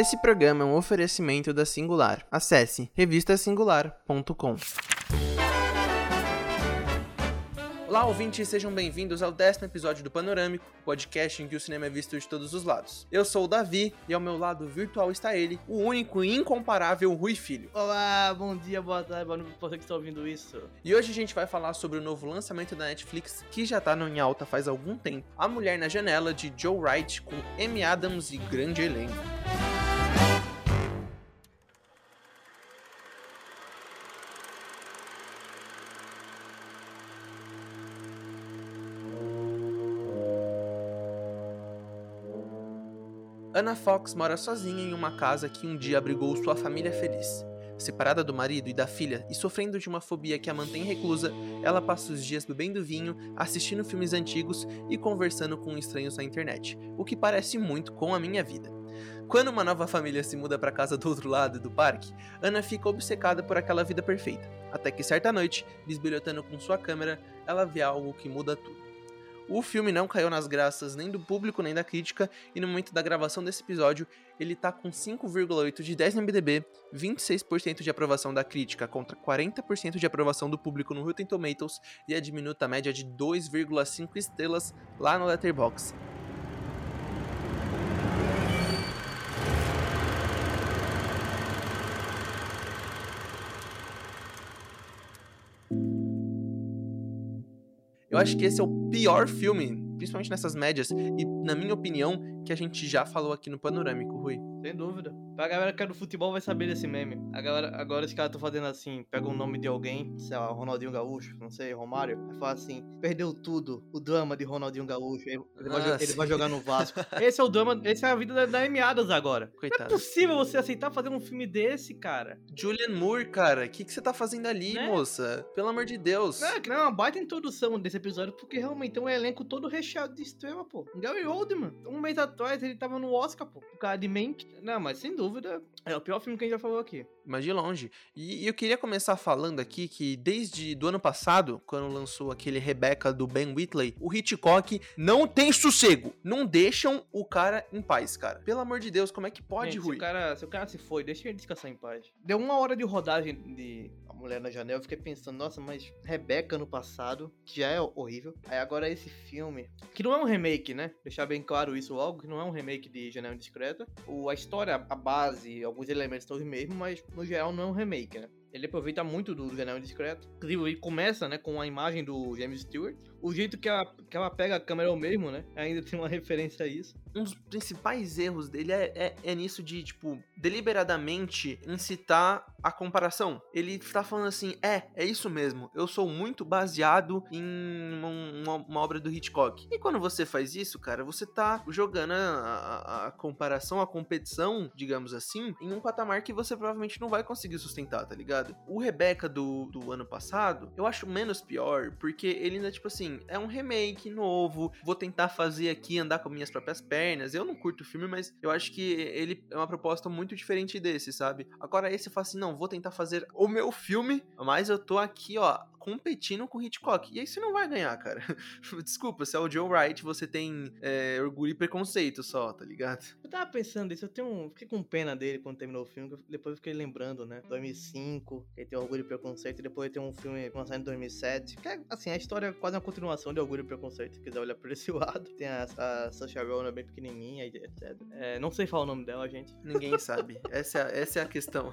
Esse programa é um oferecimento da Singular. Acesse revistasingular.com. Olá, ouvintes, sejam bem-vindos ao décimo episódio do Panorâmico, podcast em que o cinema é visto de todos os lados. Eu sou o Davi e ao meu lado virtual está ele, o único e incomparável Rui Filho. Olá, bom dia, boa tarde, boa noite pra você que está ouvindo isso. E hoje a gente vai falar sobre o novo lançamento da Netflix que já tá no em alta faz algum tempo, A Mulher na Janela, de Joe Wright, com Amy Adams e grande elenco. Anna Fox mora sozinha em uma casa que um dia abrigou sua família feliz. Separada do marido e da filha e sofrendo de uma fobia que a mantém reclusa, ela passa os dias bebendo vinho, assistindo filmes antigos e conversando com estranhos na internet, o que parece muito com a minha vida. Quando uma nova família se muda para casa do outro lado do parque, Ana fica obcecada por aquela vida perfeita, até que certa noite, bisbilhotando com sua câmera, ela vê algo que muda tudo. O filme não caiu nas graças nem do público nem da crítica, e no momento da gravação desse episódio, ele tá com 5,8 de 10 no MDB, 26% de aprovação da crítica contra 40% de aprovação do público no Rotten Tomatoes e a diminuta média de 2,5 estrelas lá no Letterboxd. Eu acho que esse é o pior filme, principalmente nessas médias, e na minha opinião, que a gente já falou aqui no Panorâmico, Rui. Sem dúvida. A galera que é do futebol vai saber desse meme. A galera, agora os caras estão fazendo assim, pega o nome de alguém, sei lá, Ronaldinho Gaúcho, não sei, Romário, e fala assim, perdeu tudo, o drama de Ronaldinho Gaúcho, ele, vai, ele vai jogar no Vasco. esse é o drama, esse é a vida da, da Emiadas agora. Não é Coitado. possível você aceitar fazer um filme desse, cara. Julian Moore, cara, o que, que você tá fazendo ali, Né? moça? Pelo amor de Deus. É, que não é uma baita introdução desse episódio, porque realmente é um elenco todo recheado de estrela, pô. Gary Oldman, um mês atrás ele tava no Oscar, pô. O cara de Mank. Não, mas sem dúvida, é o pior filme que a gente já falou aqui. Mas de longe. E, e eu queria começar falando aqui que desde do ano passado, quando lançou aquele Rebecca do Ben Whitley, o Hitchcock não tem sossego. Não deixam o cara em paz, cara. Pelo amor de Deus, como é que pode, Gente, Rui? Se o, cara, se o cara se foi, deixa ele descansar em paz. Deu uma hora de rodagem de A Mulher na Janela, eu fiquei pensando, nossa, mas Rebeca no passado, que já é horrível. Aí agora esse filme, que não é um remake, né? Deixar bem claro isso logo, que não é um remake de Janela Indiscreta. O, a história, a base, alguns elementos estão os mesmos, mas no geral não é um remake, né? Ele aproveita muito do Janela Indiscreto. Inclusive, ele começa, né, com a imagem do James Stewart. O jeito que ela, que ela pega a câmera é o mesmo, né? Ainda tem uma referência a isso. um dos principais erros dele é, é, é nisso de, tipo, deliberadamente incitar a comparação. Ele tá falando assim, é, é isso mesmo, eu sou muito baseado em um- uma, uma obra do Hitchcock. E quando você faz isso, cara, você tá jogando a, a- a comparação, a competição, digamos assim, em um patamar que você provavelmente não vai conseguir sustentar, tá ligado? O Rebecca do, do ano passado, eu acho menos pior, porque ele ainda, tipo assim, é um remake novo, vou tentar fazer aqui, andar com minhas próprias pernas. Eu não curto o filme, mas eu acho que ele é uma proposta muito diferente desse, sabe? Agora esse fala assim, não, vou tentar fazer o meu filme, mas eu tô aqui, ó, competindo com Hitchcock. E aí você não vai ganhar, cara. Desculpa, se é o Joe Wright, você tem é, orgulho e preconceito só, tá ligado? Eu tava pensando nisso, eu tenho um, fiquei com pena dele quando terminou o filme, depois eu fiquei lembrando, né? 2005, ele tem Orgulho e Preconceito, e depois tem um filme lançado em 2007, que é, assim, a história é quase uma continuação de Orgulho e Preconceito, se quiser olhar por esse lado. Tem a, a Saoirse Ronan bem pequenininha, etc. É, não sei falar o nome dela, gente. Ninguém sabe. Essa é, a- essa é a questão.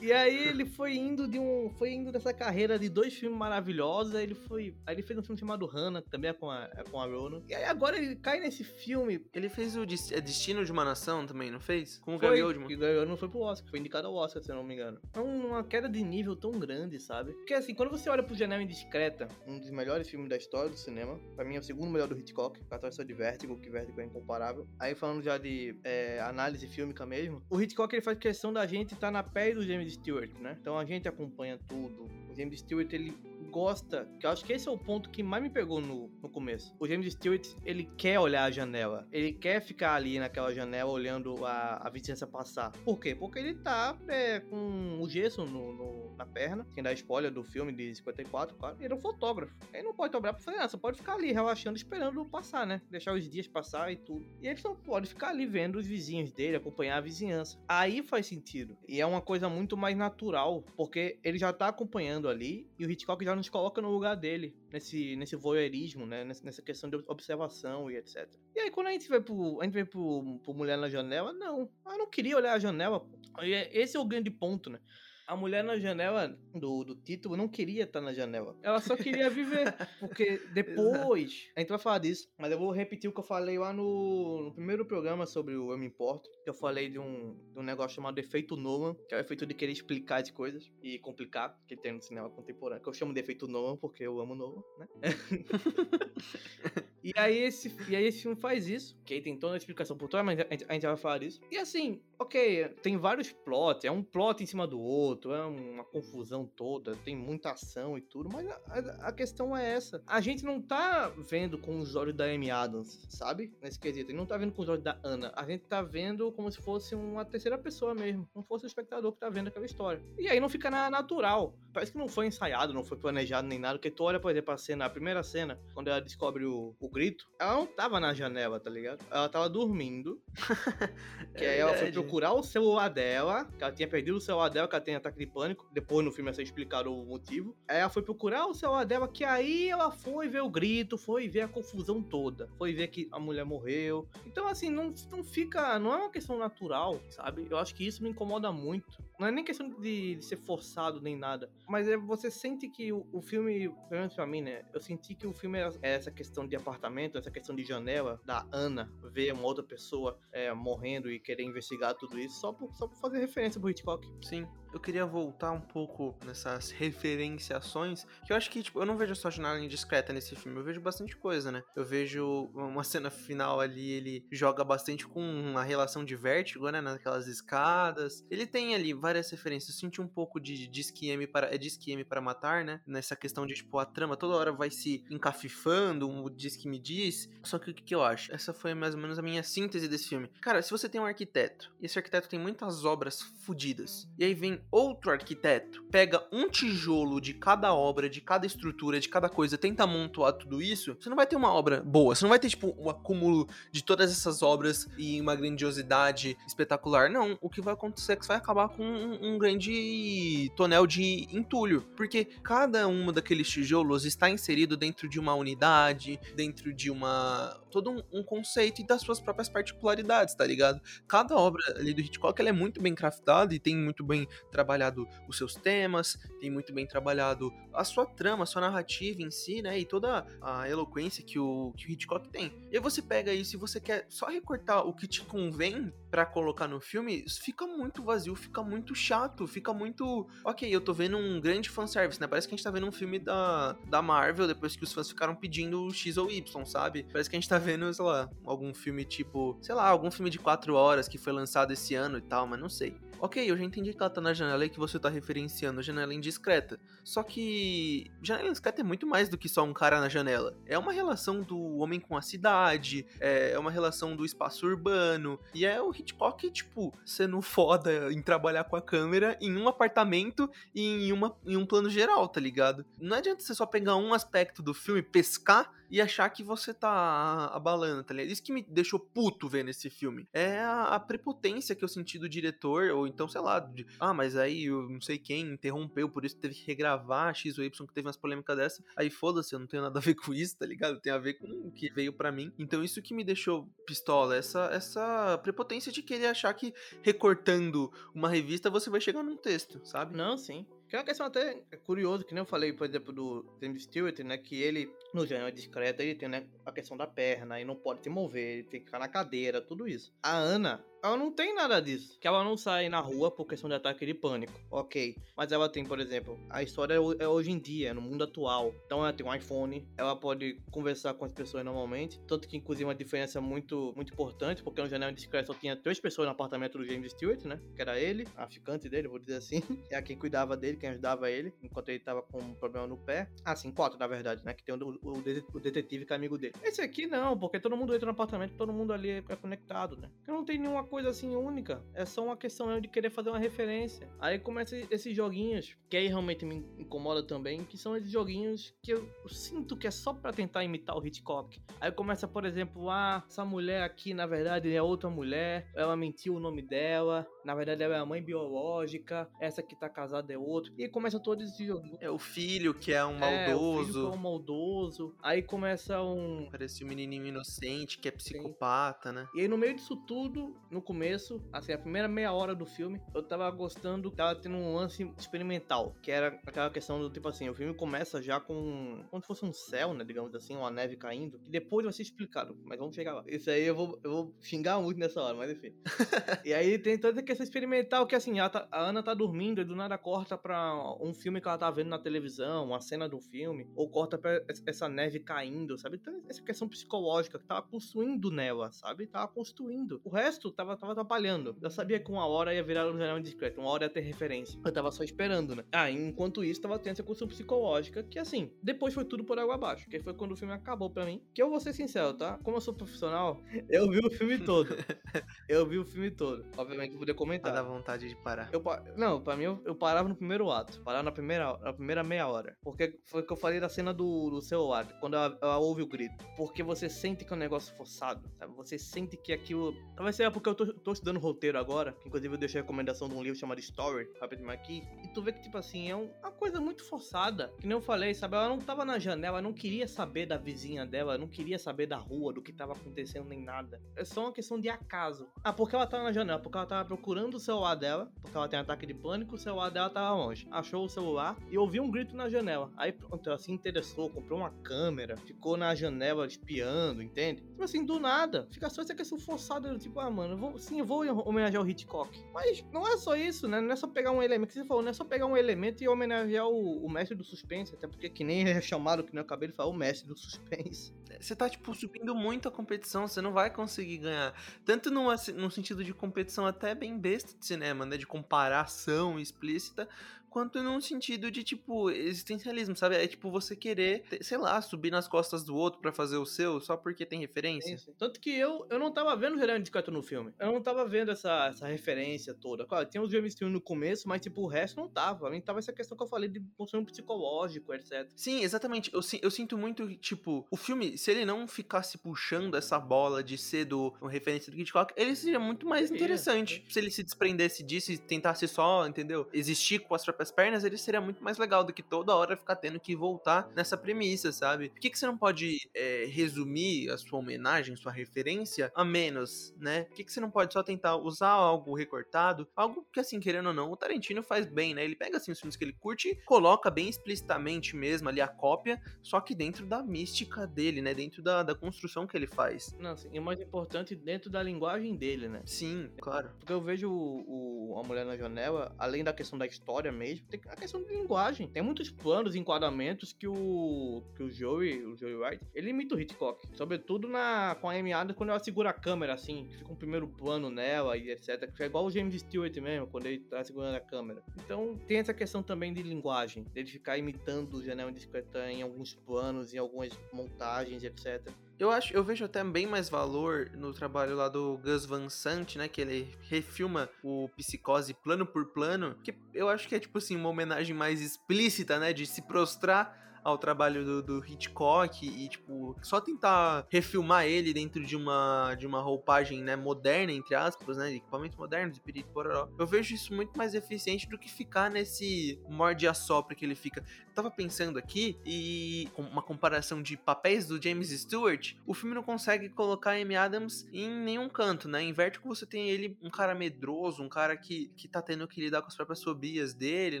E aí ele foi indo de um. Foi indo dessa carreira de dois filmes maravilhosos. Aí ele foi. Aí ele fez um filme chamado Hannah, que também é com a, é com a Ronan. E aí agora ele cai nesse filme. Ele fez o Des- é Destino de uma Nação também, não fez? Com o Foi, Gary Oldman. E o Gary Oldman foi pro Oscar, foi indicado ao Oscar, se eu não me engano. É uma queda de nível tão grande, sabe? Porque assim, quando você olha pro Janela Indiscreta, um dos melhores filmes da história do cinema, pra mim é o segundo melhor do Hitchcock, atrás só de Vértigo, que Vértigo é incomparável. Aí falando já de é, análise fílmica mesmo, o Hitchcock ele faz questão da gente estar na pele do James Stewart, né? Então a gente acompanha tudo. O James Stewart, ele gosta, que eu acho que esse é o ponto que mais me pegou no, no começo. O James Stewart, ele quer olhar a janela. Ele quer ficar ali naquela janela olhando a, a vizinhança passar. Por quê? Porque ele tá é, com o gesso no, no, na perna. Quem dá spoiler do filme de 54, claro. Ele é um fotógrafo. Ele não pode dobrar pra fazer nada. Você pode ficar ali relaxando, esperando passar, né? Deixar os dias passar e tudo. E ele só pode ficar ali vendo os vizinhos dele, acompanhar a vizinhança. Aí faz sentido. E é uma coisa muito mais natural, porque ele já tá acompanhando ali e o Hitchcock já nos coloca no lugar dele, nesse, nesse voyeurismo, né? Nessa questão de observação e etc. E aí, quando a gente vai pro, a gente vai pro, pro Mulher na Janela, não. Eu não queria olhar a janela. É, esse é o grande ponto, né? A mulher na janela do, do título não queria estar na janela. Ela só queria viver. Porque depois. a gente vai falar disso. Mas eu vou repetir o que eu falei lá no, no primeiro programa sobre o Eu Me Importo. Que eu falei de um, de um negócio chamado efeito Nolan. Que é o efeito de querer explicar as coisas e complicar. Que tem no cinema contemporâneo. Que eu chamo de efeito Nolan porque eu amo Nolan, né? e, aí esse, e aí esse filme faz isso. Que aí tem toda a explicação por trás, mas a gente, a gente vai falar disso. E assim, ok, tem vários plots. É um plot em cima do outro é uma confusão toda, tem muita ação e tudo, mas a, a, questão é essa. A gente não tá vendo com os olhos da Amy Adams, sabe? Nesse quesito. A gente não tá vendo com os olhos da Ana. A gente tá vendo como se fosse uma terceira pessoa mesmo. Como fosse o espectador que tá vendo aquela história. E aí não fica nada natural. Parece que não foi ensaiado, não foi planejado nem nada. Porque tu olha, por exemplo, a cena, a primeira cena, quando ela descobre o, o grito, ela não tava na janela, tá ligado? Ela tava dormindo. que é aí ela foi procurar o celular dela, que ela tinha perdido o celular dela, que ela tem ataque de pânico. Depois no filme é explicado o motivo. Aí ela foi procurar o celular dela, que aí ela foi ver o grito, foi ver a confusão toda. Foi ver que a mulher morreu. Então, assim, não, não fica. Não é uma questão natural, sabe? Eu acho que isso me incomoda muito. Não é nem questão de, de ser forçado nem nada. Mas é você sente que o, o filme, pelo menos pra mim, né? Eu senti que o filme é essa questão de apartamento, essa questão de janela, da Ana ver uma outra pessoa é, morrendo e querer investigar tudo isso, só por, só por fazer referência pro Hitchcock. Sim eu queria voltar um pouco nessas referenciações, que eu acho que, tipo, eu não vejo só janela indiscreta nesse filme, eu vejo bastante coisa, né? Eu vejo uma cena final ali, ele joga bastante com uma relação de vértigo, né? Naquelas escadas. Ele tem ali várias referências. Eu senti um pouco de Disque M para, é Disque M para matar, né? Nessa questão de, tipo, a trama toda hora vai se encafifando, o Disque me diz. Só que o que, que eu acho? Essa foi mais ou menos a minha síntese desse filme. Cara, se você tem um arquiteto, e esse arquiteto tem muitas obras fodidas, e aí vem outro arquiteto, pega um tijolo de cada obra, de cada estrutura, de cada coisa, tenta amontoar tudo isso, você não vai ter uma obra boa. Você não vai ter, tipo, um acúmulo de todas essas obras e uma grandiosidade espetacular. Não. O que vai acontecer é que você vai acabar com um, um grande tonel de entulho. Porque cada uma daqueles tijolos está inserido dentro de uma unidade, dentro de uma. Todo um, um conceito e das suas próprias particularidades, tá ligado? Cada obra ali do Hitchcock ela é muito bem craftada e tem muito bem trabalhado os seus temas, tem muito bem trabalhado a sua trama, a sua narrativa em si, né? E toda a eloquência que o, que o Hitchcock tem. E aí você pega isso e você quer só recortar o que te convém para colocar no filme, fica muito vazio, fica muito chato, fica muito. Ok, eu tô vendo um grande fanservice, né? Parece que a gente tá vendo um filme da, da Marvel depois que os fãs ficaram pedindo X ou Y, sabe? Parece que a gente tá vendo, sei lá, algum filme tipo, sei lá, algum filme de 4 horas que foi lançado esse ano e tal, mas não sei. Ok, eu já entendi que ela tá na janela e que você tá referenciando janela indiscreta. Só que janela indiscreta é muito mais do que só um cara na janela. É uma relação do homem com a cidade, é uma relação do espaço urbano. E é o Hitchcock, tipo, sendo foda em trabalhar com a câmera em um apartamento e em, uma, em um plano geral, tá ligado? Não adianta você só pegar um aspecto do filme, pescar e achar que você tá abalando, tá ligado? Isso que me deixou puto vendo esse filme. É a, prepotência que eu senti do diretor, ou então, sei lá, de, ah, mas aí eu não sei quem interrompeu, por isso teve que regravar X ou Y, que teve umas polêmicas dessa. Aí foda-se, eu não tenho nada a ver com isso, tá ligado? Tem a ver com o que veio para mim. Então isso que me deixou pistola, essa, essa prepotência de querer achar que recortando uma revista você vai chegar num texto, sabe? Não, sim. Que é uma questão até curiosa, que nem eu falei, por exemplo, do James Stewart, né? Que ele, no gênero discreto, ele tem né, a questão da perna, e não pode se mover, ele tem que ficar na cadeira, tudo isso. A Ana, ela não tem nada disso. Que ela não sai na rua por questão de ataque de pânico, ok. Mas ela tem, por exemplo, a história é, é hoje em dia, no mundo atual. Então ela tem um iPhone, ela pode conversar com as pessoas normalmente. Tanto que, inclusive, uma diferença muito, muito importante, porque no Janela Discreto só tinha três pessoas no apartamento do James Stewart, né? Que era ele, a ficante dele, vou dizer assim. É quem cuidava dele, quem ajudava ele, enquanto ele tava com um problema no pé. Ah, sim, quatro, na verdade, né? Que tem o, o, o detetive que é amigo dele. Esse aqui não, porque todo mundo entra no apartamento, todo mundo ali é conectado, né? Porque não tem nenhuma coisa assim única. É só uma questão de querer fazer uma referência. Aí começa esses joguinhos, que aí realmente me incomoda também, que são esses joguinhos que eu sinto que é só para tentar imitar o Hitchcock. Aí começa, por exemplo, ah, essa mulher aqui na verdade é outra mulher, ela mentiu o nome dela, na verdade ela é a mãe biológica, essa que tá casada é outro. E começa todo esse joguinho. É o filho que é um É, o maldoso. filho que é um maldoso. Aí começa um Parece um menininho inocente que é psicopata, né? E aí, no meio disso tudo, no começo, assim, a primeira meia hora do filme, eu tava gostando, tava tendo um lance experimental, que era aquela questão do tipo assim, o filme começa já com como se fosse um céu, né, digamos assim, uma neve caindo, e depois vai ser explicado, mas vamos chegar lá. Isso aí eu vou, eu vou xingar muito nessa hora, mas enfim. e aí tem toda a questão experimental, que assim, a, tá- a Ana tá dormindo e do nada corta pra um filme que ela tá vendo na televisão, uma cena do filme, ou corta pra es- essa neve caindo, sabe? Então, essa questão psicológica que tava construindo nela, sabe? Tava construindo. O resto tava, tava atrapalhando. Eu sabia que uma hora ia virar um jornal discreto, uma hora ia ter referência. Eu tava só esperando, né? Ah, enquanto isso, tava tendo essa construção psicológica, que assim, depois foi tudo por água abaixo, que foi quando o filme acabou pra mim. Que eu vou ser sincero, tá? Como eu sou profissional, eu vi o filme todo. eu vi o filme todo. Obviamente, vou poder comentar. dar vontade de parar. Eu, não, pra mim eu, eu parava no primeiro ato. Parava na primeira, na primeira meia hora. Porque foi o que eu falei da cena do, do celular, quando ela, ela ouve o grito. Porque você sente que é um negócio forçado, sabe? Você sente que aquilo. Talvez seja porque eu tô, tô estudando roteiro agora, que inclusive eu deixei a recomendação de um livro chamado Story, Robert McKee. E tu vê que, tipo assim, é um- uma coisa muito forçada. Que nem eu falei, sabe? Ela não tava na janela, ela não queria saber da vizinha dela, ela não queria saber da rua, do que tava acontecendo, nem nada. É só uma questão de acaso. Ah, porque ela tava na janela? Porque ela tava procurando o celular dela, porque ela tem ataque de pânico, o celular dela tava longe. Achou o celular e ouviu um grito na janela. Aí pronto, ela se interessou, comprou uma câmera, ficou na janela espiando, entende? Tipo assim, do nada. Fica só essa questão forçada, tipo, ah, mano, eu vou, sim, eu vou homenagear o Hitchcock. Mas não é só isso, né? Não é só pegar um elemento, que você falou, não é só pegar um elemento e homenagear o, o mestre do suspense, até porque que nem é chamado, que nem eu acabei de falar, o mestre do suspense. Você tá, tipo, subindo muito a competição, você não vai conseguir ganhar. Tanto numa, num sentido de competição até bem besta de cinema, né? De comparação explícita, quanto num sentido de, tipo, existencialismo, sabe? É tipo você querer, sei lá, subir nas costas do outro pra fazer o seu só porque tem referência. Tanto que eu, eu não tava vendo o Gerard Discato no filme. Eu não tava vendo essa, essa referência toda. Claro, tinha os James Stewart no começo, mas tipo, o resto não tava. A mim tava essa questão que eu falei de construção psicológico, etc. Sim, exatamente. Eu, eu sinto muito, tipo, o filme, se ele não ficasse puxando essa bola de ser do uma referência do Hitchcock, ele seria muito mais interessante. Se ele se desprendesse disso e tentasse só, entendeu? Existir com as próprias pernas, ele seria muito mais legal do que toda hora ficar tendo que voltar nessa premissa, sabe? Por que, que você não pode é, resumir a sua homenagem, sua referência a menos, né? Por que, que você não pode só tentar usar algo recortado? Algo que, assim, querendo ou não, o Tarantino faz bem, né? Ele pega, assim, os filmes que ele curte e coloca bem explicitamente mesmo ali a cópia, só que dentro da mística dele, né? Dentro da, da construção que ele faz. Não, assim, e o mais importante, dentro da linguagem dele, né? Sim, claro. Porque eu vejo o, o- A Mulher na Janela, além da questão da história mesmo, tem a questão de linguagem. Tem muitos planos e enquadramentos que o. que o Joey, o Joey Wright, ele imita o Hitchcock. Sobretudo na, com a Amy Adams quando ela segura a câmera, assim, que fica um primeiro plano nela e etc. Que é igual o James Stewart mesmo, quando ele tá segurando a câmera. Então tem essa questão também de linguagem, dele ficar imitando o Janela Discreta em alguns planos, em algumas montagens, etc. Eu acho, eu vejo até bem mais valor no trabalho lá do Gus Van Sant, né, que ele refilma o Psicose plano por plano, que eu acho que é tipo assim uma homenagem mais explícita, né, de se prostrar ao trabalho do, do Hitchcock e tipo só tentar refilmar ele dentro de uma de uma roupagem, né, moderna entre aspas, né, de equipamentos modernos e pirito pororó. Eu vejo isso muito mais eficiente do que ficar nesse morde a sopra que ele fica. Eu tava pensando aqui e com uma comparação de papéis do James Stewart, o filme não consegue colocar Amy Adams em nenhum canto, né? Em Vértigo você tem ele um cara medroso, um cara que, que tá tendo que lidar com as próprias fobias dele,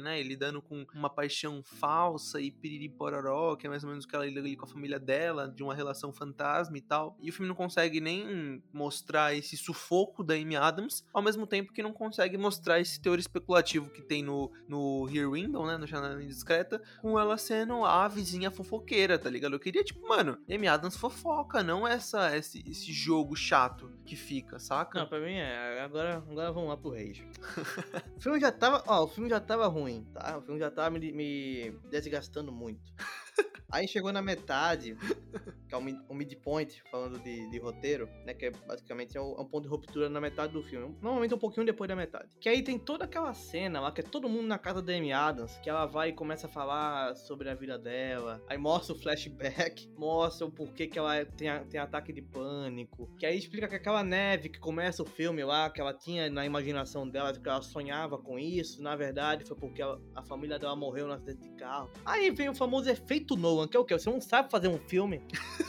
né? E lidando com uma paixão falsa e piriri pororó. Que é mais ou menos o que ela lida ali com a família dela, de uma relação fantasma e tal. E o filme não consegue nem mostrar esse sufoco da Amy Adams, ao mesmo tempo que não consegue mostrar esse teor especulativo que tem no, no Here Window, né, no Janela Indiscreta, com ela sendo a vizinha fofoqueira, tá ligado? Eu queria, tipo, mano, Amy Adams fofoca, não essa, esse, esse jogo chato que fica, saca? Não, pra mim é. Agora, agora vamos lá pro Reis. o filme já tava. Ó, o filme já tava ruim, tá? O filme já tava me, me desgastando muito. Aí chegou na metade, que é um midpoint, falando de, de roteiro, né? Que é basicamente é um, é um, ponto de ruptura na metade do filme. Normalmente um pouquinho depois da metade. Que aí tem toda aquela cena lá, que é todo mundo na casa da Amy Adams, que ela vai e começa a falar sobre a vida dela. Aí mostra o flashback, mostra o porquê que ela tem, tem ataque de pânico. Que aí explica que aquela neve que começa o filme lá, que ela tinha na imaginação dela, que ela sonhava com isso, na verdade foi porque a família dela morreu no acidente de carro. Aí vem o famoso efeito Nolan, que é o quê? Você não sabe fazer um filme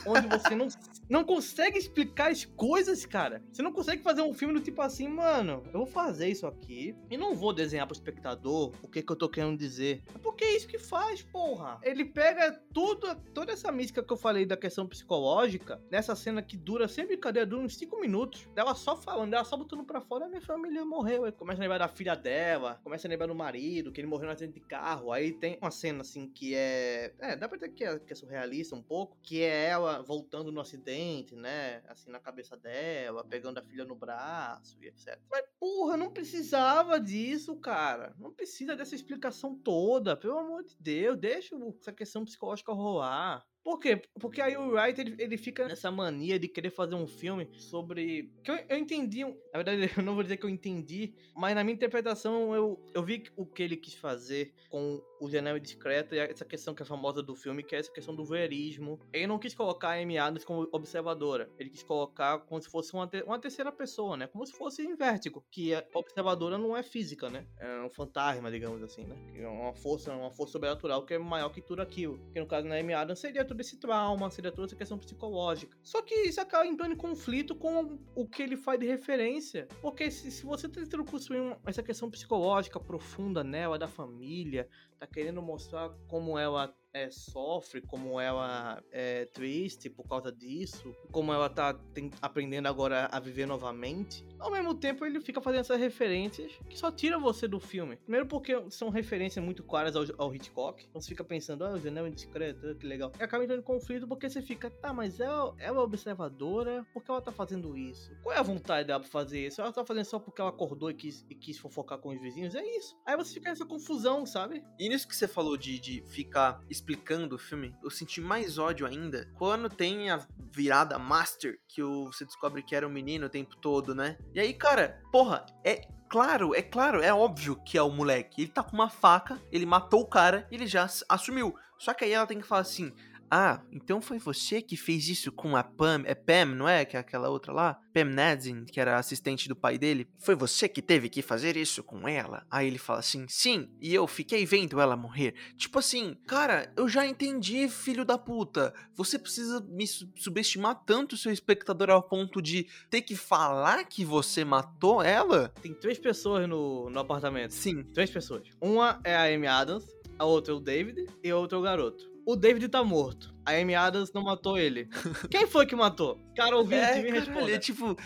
onde você não, não consegue explicar as coisas, cara. Você não consegue fazer um filme do tipo assim, mano, eu vou fazer isso aqui e não vou desenhar pro espectador o que, que eu tô querendo dizer. É porque é isso que faz, porra. Ele pega tudo, toda essa mística que eu falei da questão psicológica, nessa cena que dura, sem brincadeira, dura uns 5 minutos, dela só falando, dela só botando pra fora, a minha família morreu. Aí começa a lembrar da filha dela, começa a lembrar do marido, que ele morreu no acidente de carro. Aí tem uma cena assim que é. É, dá dizer que é, que é surrealista um pouco, que é ela voltando no acidente, né? Assim, na cabeça dela, pegando a filha no braço e etc. Mas, porra, não precisava disso, cara. Não precisa dessa explicação toda. Pelo amor de Deus, deixa essa questão psicológica rolar. Por quê? Porque aí o Wright ele, ele, fica nessa mania de querer fazer um filme sobre. Que eu, eu entendi. Na verdade, eu não vou dizer que eu entendi, mas na minha interpretação eu, eu vi o que ele quis fazer com o Janela Discreto e essa questão que é famosa do filme, que é essa questão do voyeurismo. Ele não quis colocar a Amy Adams como observadora. Ele quis colocar como se fosse uma, te uma terceira pessoa, né? Como se fosse em Vértigo, que a observadora não é física, né? É um fantasma, digamos assim, né? É uma força, uma força sobrenatural que é maior que tudo aquilo. Que no caso na Amy Adams seria todo esse trauma, seria toda essa questão psicológica. Só que isso acaba entrando em conflito com o que ele faz de referência. Porque se, se você tá tentando construir essa questão psicológica profunda nela, da família, tá querendo mostrar como ela é, sofre, como ela é triste por causa disso, como ela tá tem, aprendendo agora a viver novamente. Ao mesmo tempo, ele fica fazendo essas referências que só tira você do filme. Primeiro porque são referências muito claras ao, ao Hitchcock. Então você fica pensando, ah, o janela indiscreto, que legal. E acaba entrando em conflito porque você fica, tá, mas ela, ela é observadora, por que ela tá fazendo isso? Qual é a vontade dela pra fazer isso? Ela tá fazendo só porque ela acordou e quis, e quis fofocar com os vizinhos? É isso. Aí você fica nessa confusão, sabe? E nisso que você falou de, de ficar explicando o filme, eu senti mais ódio ainda quando tem a virada Master, que o, você descobre que era um menino o tempo todo, né? E aí, cara, porra, é claro, é claro, é óbvio que é o moleque. Ele tá com uma faca, ele matou o cara, ele já assumiu. Só que aí ela tem que falar assim: ah, então foi você que fez isso com a Pam, é Pam, não é? Que é aquela outra lá? Pam Nadzin, que era assistente do pai dele. Foi você que teve que fazer isso com ela? Aí ele fala assim, sim, e eu fiquei vendo ela morrer. Tipo assim, cara, eu já entendi, filho da puta. Você precisa me subestimar tanto seu espectador ao ponto de ter que falar que você matou ela? Tem três pessoas no, no apartamento. Sim. Três pessoas. Uma é a Amy Adams, a outra é o David e a outra é o garoto o David tá morto. A Amy Adams não matou ele. Quem foi que matou? Cara, ouvindo é, me responda. É tipo,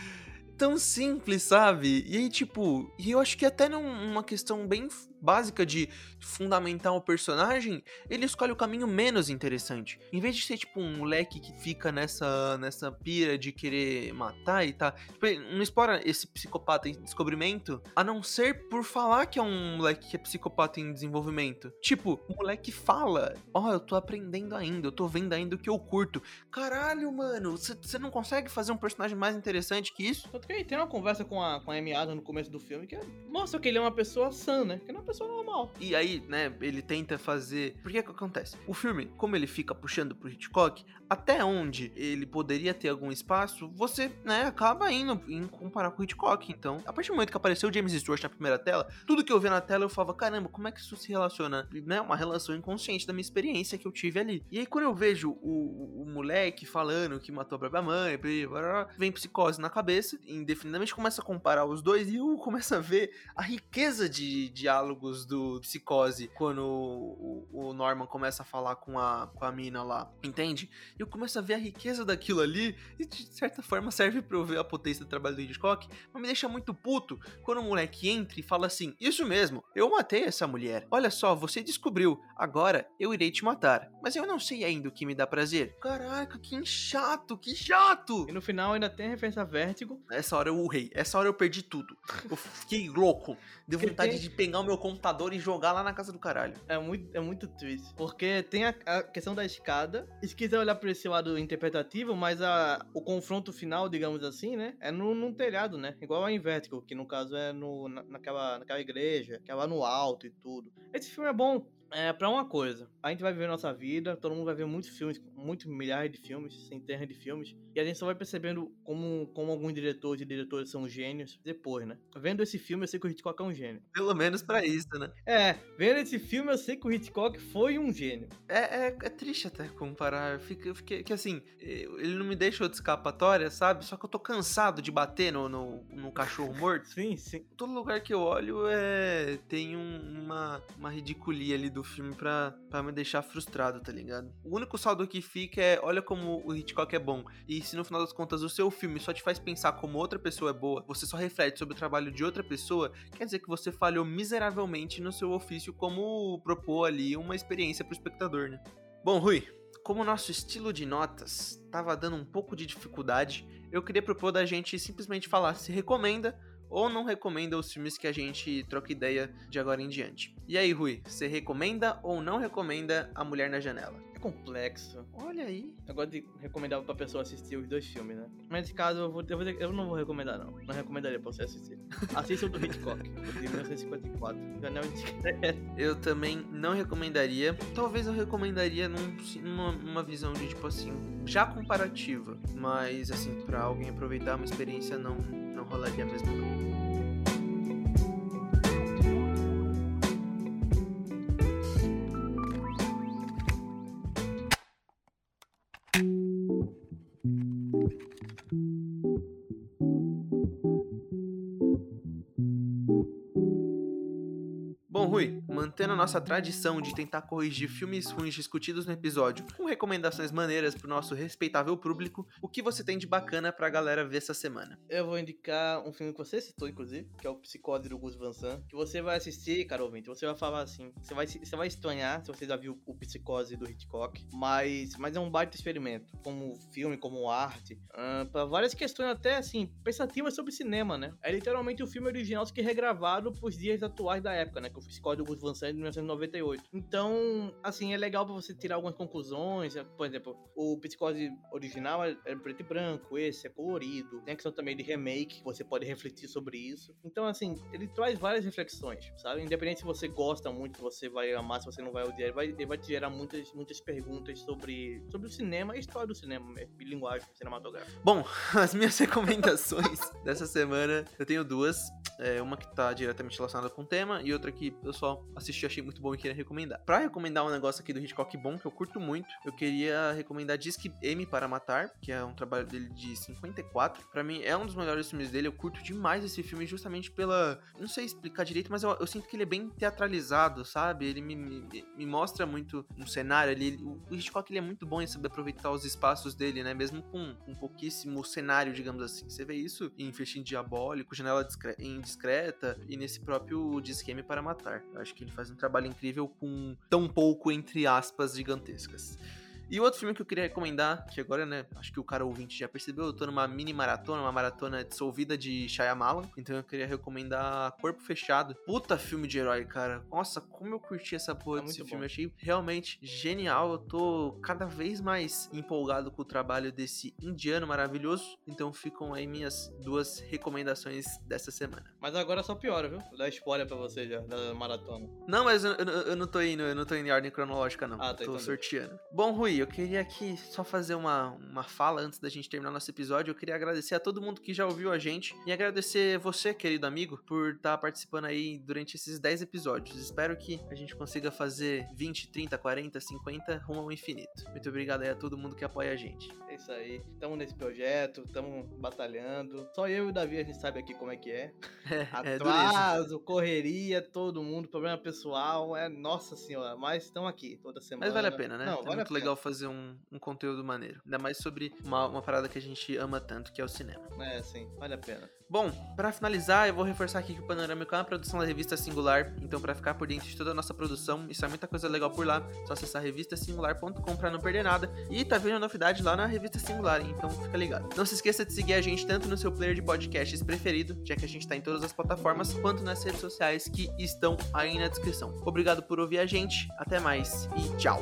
tão simples, sabe? E aí, tipo, e eu acho que até numa questão bem básica de fundamentar o personagem, ele escolhe o caminho menos interessante. Em vez de ser tipo um moleque que fica nessa nessa pira de querer matar e tá, tipo, não explora esse psicopata em descobrimento, a não ser por falar que é um moleque que é psicopata em desenvolvimento. Tipo, o moleque fala: "Ó, oh, eu tô aprendendo ainda, eu tô vendo ainda o que eu curto". Caralho, mano, você não consegue fazer um personagem mais interessante que isso? Só que tem uma conversa com a com a Amy no começo do filme que mostra que ele é uma pessoa sã, né? Que não é uma pessoa normal. E aí, né, ele tenta fazer. Por que que acontece? O filme, como ele fica puxando pro Hitchcock, até onde ele poderia ter algum espaço, você, né, acaba indo em comparar com o Hitchcock. Então, a partir do momento que apareceu o James Stewart na primeira tela, tudo que eu vi na tela eu falava, caramba, como é que isso se relaciona? Né, uma relação inconsciente da minha experiência que eu tive ali. E aí, quando eu vejo o, o moleque falando que matou a própria mãe, vem psicose na cabeça, indefinidamente, começa a comparar os dois e eu começo a ver a riqueza de diálogos do Psicose quando o, o Norman começa a falar com a, com a mina lá, entende? Eu começo a ver a riqueza daquilo ali e de certa forma serve pra eu ver a potência do trabalho do Hitchcock, mas me deixa muito puto quando o moleque entra e fala assim: Isso mesmo, eu matei essa mulher. Olha só, você descobriu, agora eu irei te matar. Mas eu não sei ainda o que me dá prazer. Caraca, que chato, que chato! E no final ainda tem a referência a Vértigo. Essa hora eu urrei, essa hora eu perdi tudo. Eu fiquei louco. Deu vontade tem- de pegar o meu computador e jogar lá na casa do caralho. É muito, é muito triste. Porque tem a, a questão da escada. E se quiser olhar por esse lado interpretativo, mas a, o confronto final, digamos assim, né? É no, num telhado, né? Igual a Invertigo, que no caso é no, na- naquela, naquela igreja, que é lá no alto e tudo. Esse filme é bom. É, pra uma coisa, a gente vai viver nossa vida, todo mundo vai ver muitos filmes, muitos milhares de filmes, centenas de filmes, e a gente só vai percebendo como, como alguns diretores e diretoras são gênios depois, né? Vendo esse filme, eu sei que o Hitchcock é um gênio. Pelo menos pra isso, né? É, vendo esse filme, eu sei que o Hitchcock foi um gênio. É, é, é triste até comparar. Fica, eu fiquei, que assim, ele não me deixa outra escapatória, sabe? Só que eu tô cansado de bater no, no, no cachorro morto. Sim, sim. Todo lugar que eu olho é tem um- uma, uma ridiculia ali do filme pra, pra me deixar frustrado, tá ligado? O único saldo que fica é olha como o Hitchcock é bom. E se no final das contas o seu filme só te faz pensar como outra pessoa é boa, você só reflete sobre o trabalho de outra pessoa, quer dizer que você falhou miseravelmente no seu ofício como propor ali uma experiência pro espectador, né? Bom, Rui, como o nosso estilo de notas tava dando um pouco de dificuldade, eu queria propor da gente simplesmente falar se recomenda ou não recomenda os filmes que a gente troca ideia de agora em diante. E aí, Rui, você recomenda ou não recomenda A Mulher na Janela? Complexo. Olha aí. Eu gosto de recomendar pra pessoa assistir os dois filmes, né? Mas nesse caso, eu, vou, eu, vou- eu não vou recomendar, não. Não recomendaria pra você assistir. Assista o do Hitchcock, de 1954. Janela Indiscreta. Eu também não recomendaria. Talvez eu recomendaria num, numa, numa visão de, tipo assim, já comparativa. Mas, assim, pra alguém aproveitar uma experiência, não, não rolaria mesmo. A nossa tradição de tentar corrigir filmes ruins discutidos no episódio com recomendações maneiras pro nosso respeitável público, o que você tem de bacana pra galera ver essa semana? Eu vou indicar um filme que você citou, inclusive, que é o Psicose do Gus Van Sant. Que você vai assistir, cara ouvinte, você vai falar assim. Você vai, você vai estranhar se você já viu o Psicose do Hitchcock. Mas, mas é um baita experimento. Como filme, como arte. ah, pra várias questões até, assim, pensativas sobre cinema, né? É literalmente o filme original, que regravado pros dias atuais da época, né? Que o Psicose do Gus Van Sant é 1998. Então, assim, é legal pra você tirar algumas conclusões. né? Por exemplo, o Psicose original é é preto e branco, esse é colorido. Tem a questão também de remake, você pode refletir sobre isso. Então, assim, ele traz várias reflexões, sabe? Independente se você gosta muito, se você vai amar, se você não vai odiar, ele vai, ele vai te gerar muitas, muitas perguntas sobre, sobre o cinema a história do cinema, mesmo, e linguagem cinematográfica. Bom, as minhas recomendações dessa semana, eu tenho duas. É, uma que tá diretamente relacionada com o tema e outra que eu só assisti, achei muito bom e queria recomendar. Pra recomendar um negócio aqui do Hitchcock bom, que eu curto muito, eu queria recomendar Disque M para Matar, que é um trabalho dele de 54. Pra mim, é um dos melhores filmes dele. Eu curto demais esse filme justamente pela... Não sei explicar direito, mas eu, eu sinto que ele é bem teatralizado, sabe? Ele me, me, me mostra muito um cenário ali. O o Hitchcock, ele é muito bom em saber aproveitar os espaços dele, né? Mesmo com um pouquíssimo cenário, digamos assim. Você vê isso em Festim Diabólico, Janela Discre- Indiscreta e nesse próprio Disqueme para Matar. Eu acho que ele faz um trabalho incrível com tão pouco, entre aspas, gigantescas. E outro filme que eu queria recomendar, que agora, né, acho que o cara ouvinte já percebeu, eu tô numa mini maratona, uma maratona dissolvida de Shyamalan, então eu queria recomendar Corpo Fechado. Puta filme de herói, cara. Nossa, como eu curti essa porra É desse filme, bom. achei realmente genial. Eu tô cada vez mais empolgado com o trabalho desse indiano maravilhoso, então ficam aí minhas duas recomendações dessa semana. Mas agora só piora, viu? Vou dar spoiler pra você já, da maratona. Não, mas eu, eu- eu não tô indo, eu não tô indo em ordem cronológica, não. Ah, tá, tô então sorteando. Bom, Rui, Eu queria aqui só fazer uma, uma fala antes da gente terminar nosso episódio. Eu queria agradecer a todo mundo que já ouviu a gente e agradecer você, querido amigo, por estar tá participando aí durante esses 10 episódios. Espero que a gente consiga fazer 20, 30, 40, 50 rumo ao infinito. Muito obrigado aí a todo mundo que apoia a gente. É isso aí. Estamos nesse projeto, estamos batalhando. Só eu e o Davi a gente sabe aqui como é que é. é, é Atraso, é correria, todo mundo, problema pessoal. É nossa senhora, mas estamos aqui toda semana. Mas vale a pena, né? Não, é vale muito legal fazer um, um conteúdo maneiro. Ainda mais sobre uma, uma parada que a gente ama tanto, que é o cinema. É, sim, vale a pena. Bom, para finalizar, eu vou reforçar aqui que o Panorâmico é uma produção da revista Singular, então para ficar por dentro de toda a nossa produção, isso é muita coisa legal por lá, só acessar revistasingular.com para não perder nada. E tá vendo a novidade lá na revista Singular, então fica ligado. Não se esqueça de seguir a gente tanto no seu player de podcasts preferido, já que a gente tá em todas as plataformas, quanto nas redes sociais que estão aí na descrição. Obrigado por ouvir a gente, até mais e tchau!